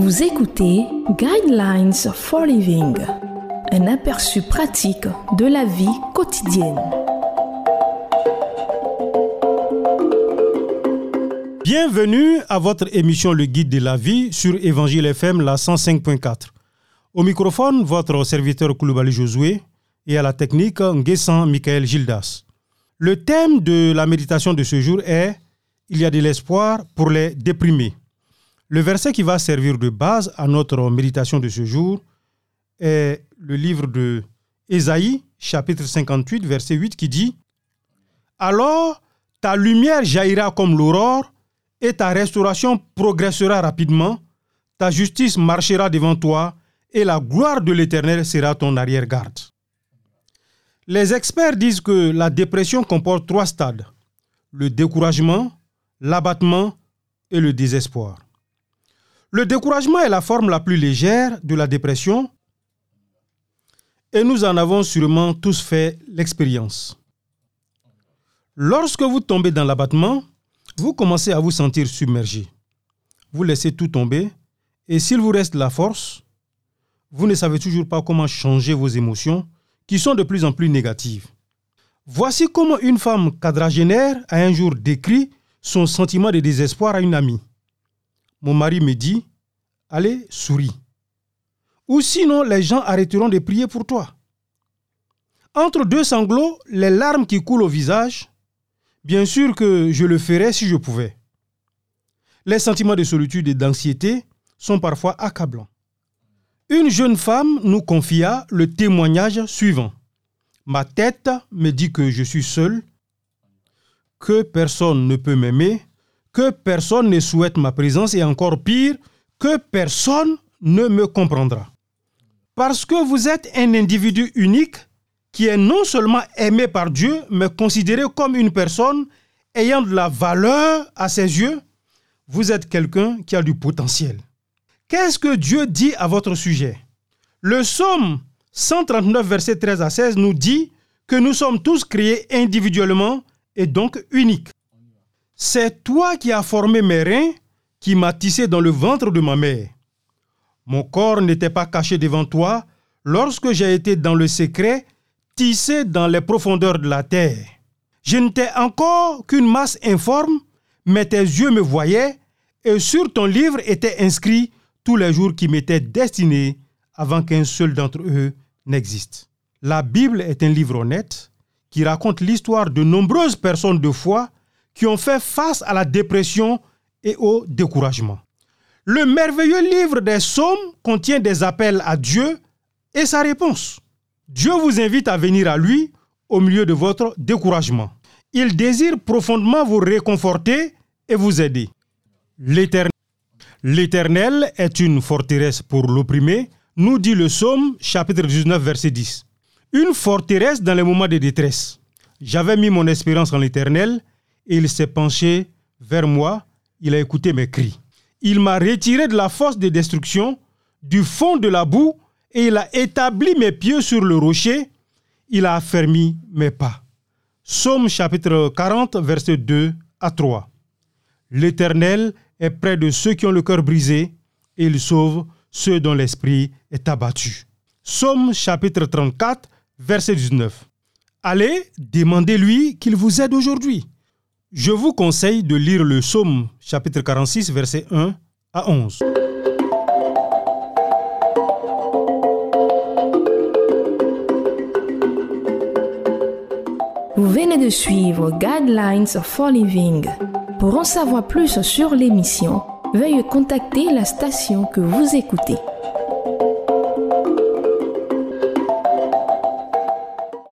Vous écoutez Guidelines for Living, un aperçu pratique de la vie quotidienne. Bienvenue à votre émission Le Guide de la vie sur Évangile FM la 105.4. Au microphone, votre serviteur Kouloubali Josué et à la technique Nguessan Michael Gildas. Le thème de la méditation de ce jour est Il y a de l'espoir pour les déprimés. Le verset qui va servir de base à notre méditation de ce jour est le livre de Ésaïe, chapitre 58, verset 8, qui dit Alors ta lumière jaillira comme l'aurore, et ta restauration progressera rapidement, ta justice marchera devant toi, et la gloire de l'Éternel sera ton arrière-garde. Les experts disent que la dépression comporte trois stades, le découragement, l'abattement et le désespoir. Le découragement est la forme la plus légère de la dépression et nous en avons sûrement tous fait l'expérience. Lorsque vous tombez dans l'abattement, vous commencez à vous sentir submergé. Vous laissez tout tomber et s'il vous reste la force, vous ne savez toujours pas comment changer vos émotions qui sont de plus en plus négatives. Voici comment une femme quadragénaire a un jour décrit son sentiment de désespoir à une amie mon mari me dit, allez, souris. Ou sinon, les gens arrêteront de prier pour toi. Entre deux sanglots, les larmes qui coulent au visage, bien sûr que je le ferais si je pouvais. Les sentiments de solitude et d'anxiété sont parfois accablants. Une jeune femme nous confia le témoignage suivant. Ma tête me dit que je suis seule, que personne ne peut m'aimer, que personne ne souhaite ma présence et encore pire, que personne ne me comprendra. Parce que vous êtes un individu unique qui est non seulement aimé par Dieu, mais considéré comme une personne ayant de la valeur à ses yeux, vous êtes quelqu'un qui a du potentiel. Qu'est-ce que Dieu dit à votre sujet? Le psaume 139, verset 13 à 16 nous dit que nous sommes tous créés individuellement et donc uniques. C'est toi qui as formé mes reins, qui m'as tissé dans le ventre de ma mère. Mon corps n'était pas caché devant toi lorsque j'ai été dans le secret, tissé dans les profondeurs de la terre. Je n'étais encore qu'une masse informe, mais tes yeux me voyaient, et sur ton livre étaient inscrits tous les jours qui m'étaient destinés avant qu'un seul d'entre eux n'existe. La Bible est un livre honnête qui raconte l'histoire de nombreuses personnes de foi qui ont fait face à la dépression et au découragement. Le merveilleux livre des psaumes contient des appels à Dieu et sa réponse. Dieu vous invite à venir à lui au milieu de votre découragement. Il désire profondément vous réconforter et vous aider. L'Éternel est une forteresse pour l'opprimé, nous dit le psaume chapitre 19 verset 10. Une forteresse dans les moments de détresse. J'avais mis mon espérance en l'Éternel il s'est penché vers moi, il a écouté mes cris. Il m'a retiré de la force de destruction, du fond de la boue, et il a établi mes pieds sur le rocher, il a affermi mes pas. Somme chapitre 40, verset 2 à 3. L'Éternel est près de ceux qui ont le cœur brisé, et il sauve ceux dont l'esprit est abattu. Somme chapitre 34, verset 19. Allez, demandez-lui qu'il vous aide aujourd'hui. Je vous conseille de lire le psaume chapitre 46 verset 1 à 11. Vous venez de suivre Guidelines for Living. Pour en savoir plus sur l'émission, veuillez contacter la station que vous écoutez.